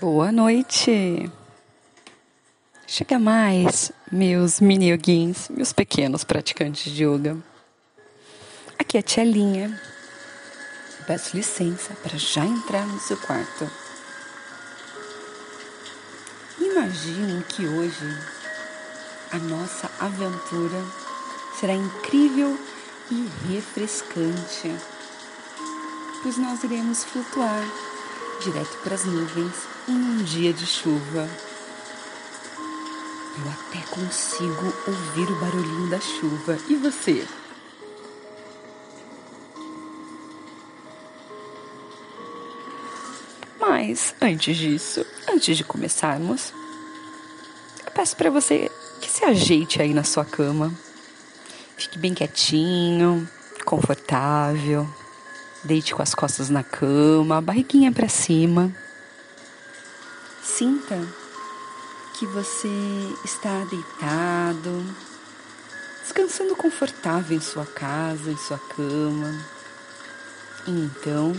Boa noite! Chega mais, meus mini yoguins, meus pequenos praticantes de yoga. Aqui é a tia Linha. Peço licença para já entrar no seu quarto. Imaginem que hoje a nossa aventura será incrível e refrescante, pois nós iremos flutuar direto para as nuvens em um dia de chuva. Eu até consigo ouvir o barulhinho da chuva. E você? Mas antes disso, antes de começarmos, eu peço para você que se ajeite aí na sua cama. Fique bem quietinho, confortável. Deite com as costas na cama, barriguinha para cima. Sinta que você está deitado, descansando confortável em sua casa, em sua cama. Então,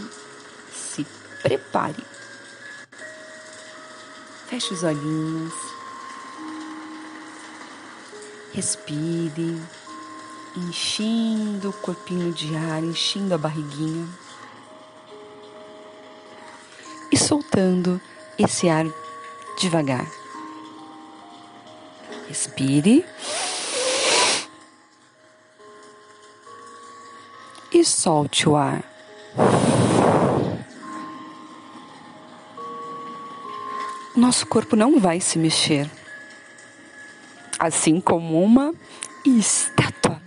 se prepare. Feche os olhinhos. Respire, enchendo o corpinho de ar, enchendo a barriguinha e soltando esse ar devagar. Respire e solte o ar. Nosso corpo não vai se mexer assim como uma estátua.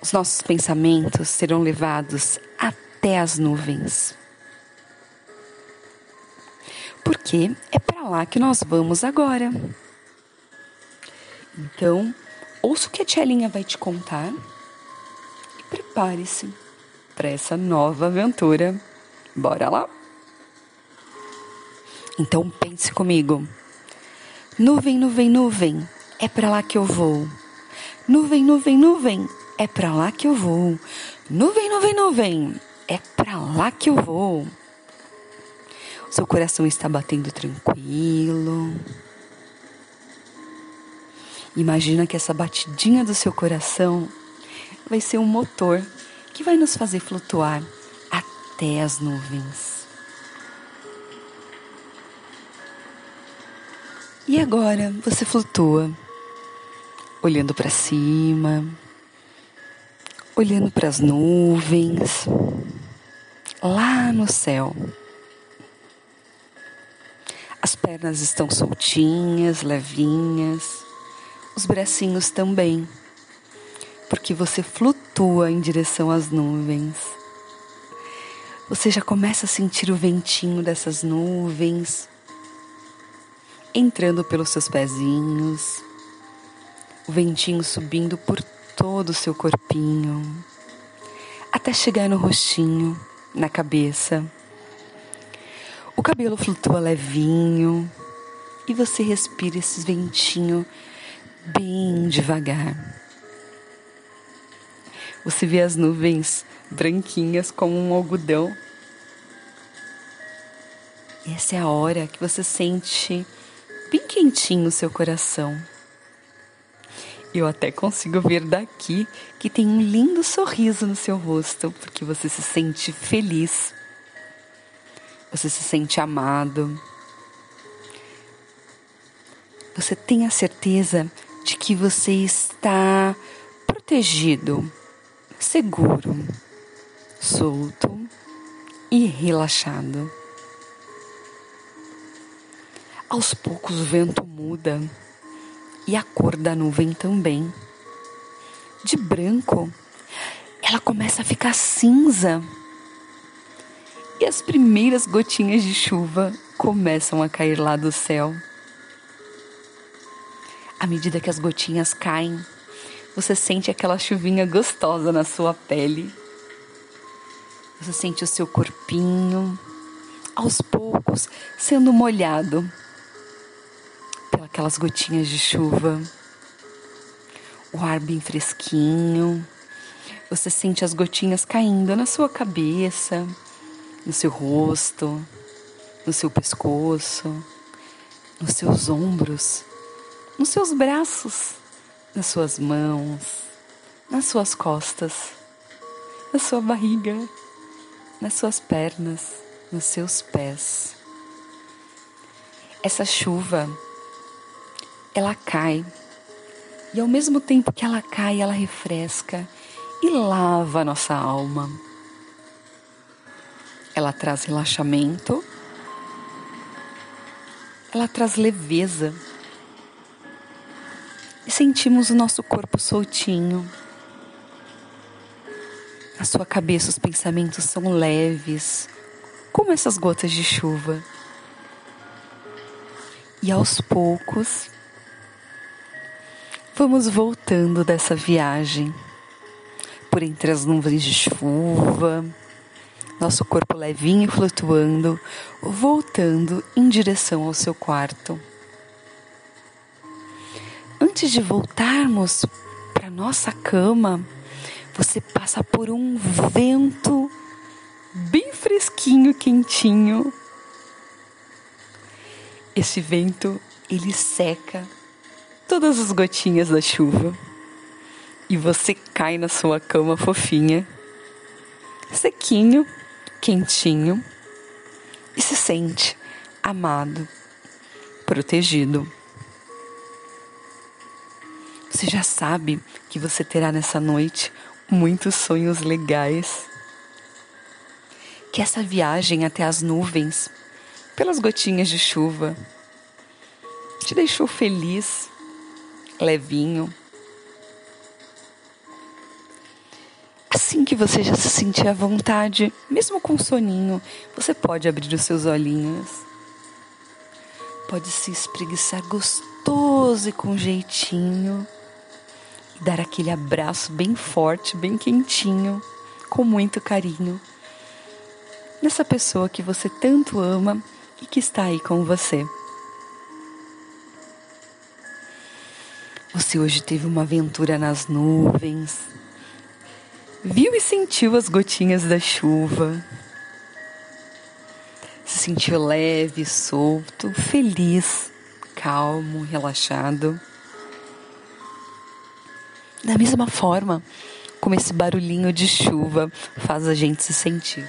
Os nossos pensamentos serão levados até as nuvens. Porque é para lá que nós vamos agora. Então, ouça o que a Tchelinha vai te contar e prepare-se para essa nova aventura. Bora lá? Então pense comigo. Nuvem, nuvem, nuvem, é para lá que eu vou. Nuvem, nuvem, nuvem, é para lá que eu vou. Nuvem, nuvem, nuvem, é para lá que eu vou. O seu coração está batendo tranquilo. Imagina que essa batidinha do seu coração vai ser um motor que vai nos fazer flutuar até as nuvens. E agora você flutua, olhando para cima, olhando para as nuvens, lá no céu. As pernas estão soltinhas, levinhas, os bracinhos também, porque você flutua em direção às nuvens. Você já começa a sentir o ventinho dessas nuvens entrando pelos seus pezinhos, o ventinho subindo por todo o seu corpinho, até chegar no rostinho, na cabeça. O cabelo flutua levinho e você respira esse ventinho bem devagar. Você vê as nuvens branquinhas como um algodão. Essa é a hora que você sente bem quentinho o seu coração. Eu até consigo ver daqui que tem um lindo sorriso no seu rosto, porque você se sente feliz. Você se sente amado. Você tem a certeza de que você está protegido, seguro, solto e relaxado. Aos poucos o vento muda e a cor da nuvem também. De branco, ela começa a ficar cinza. E as primeiras gotinhas de chuva começam a cair lá do céu. À medida que as gotinhas caem, você sente aquela chuvinha gostosa na sua pele. Você sente o seu corpinho, aos poucos, sendo molhado aquelas gotinhas de chuva, o ar bem fresquinho, Você sente as gotinhas caindo na sua cabeça, no seu rosto, no seu pescoço, nos seus ombros, nos seus braços, nas suas mãos, nas suas costas, na sua barriga, nas suas pernas, nos seus pés. Essa chuva, ela cai e ao mesmo tempo que ela cai, ela refresca e lava a nossa alma. Ela traz relaxamento, ela traz leveza. E sentimos o nosso corpo soltinho. Na sua cabeça os pensamentos são leves, como essas gotas de chuva. E aos poucos, Vamos voltando dessa viagem por entre as nuvens de chuva, nosso corpo levinho flutuando, voltando em direção ao seu quarto. Antes de voltarmos para nossa cama, você passa por um vento bem fresquinho, quentinho. Esse vento, ele seca todas as gotinhas da chuva e você cai na sua cama fofinha, sequinho, quentinho e se sente amado, protegido. Você já sabe que você terá nessa noite muitos sonhos legais. Que essa viagem até as nuvens, pelas gotinhas de chuva, te deixou feliz levinho. Assim que você já se sentir à vontade, mesmo com soninho, você pode abrir os seus olhinhos. Pode se espreguiçar gostoso e com jeitinho. E dar aquele abraço bem forte, bem quentinho, com muito carinho. Nessa pessoa que você tanto ama e que está aí com você. Você hoje teve uma aventura nas nuvens, viu e sentiu as gotinhas da chuva, se sentiu leve, solto, feliz, calmo, relaxado. Da mesma forma como esse barulhinho de chuva faz a gente se sentir.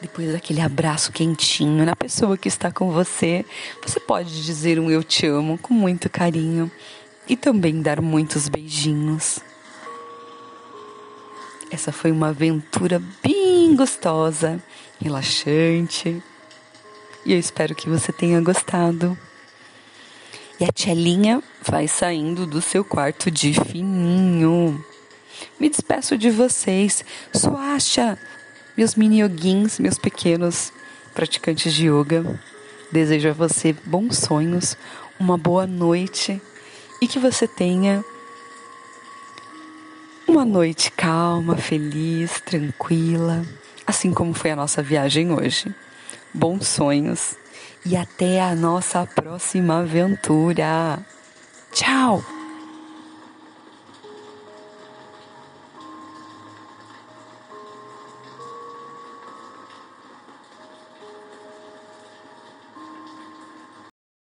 Depois daquele abraço quentinho na pessoa que está com você, você pode dizer um eu te amo com muito carinho e também dar muitos beijinhos. Essa foi uma aventura bem gostosa, relaxante. E eu espero que você tenha gostado. E a Tchelinha vai saindo do seu quarto de fininho. Me despeço de vocês. Suacha, meus mini yoguins, meus pequenos praticantes de yoga. Desejo a você bons sonhos, uma boa noite e que você tenha uma noite calma, feliz, tranquila, assim como foi a nossa viagem hoje. Bons sonhos e até a nossa próxima aventura. Tchau!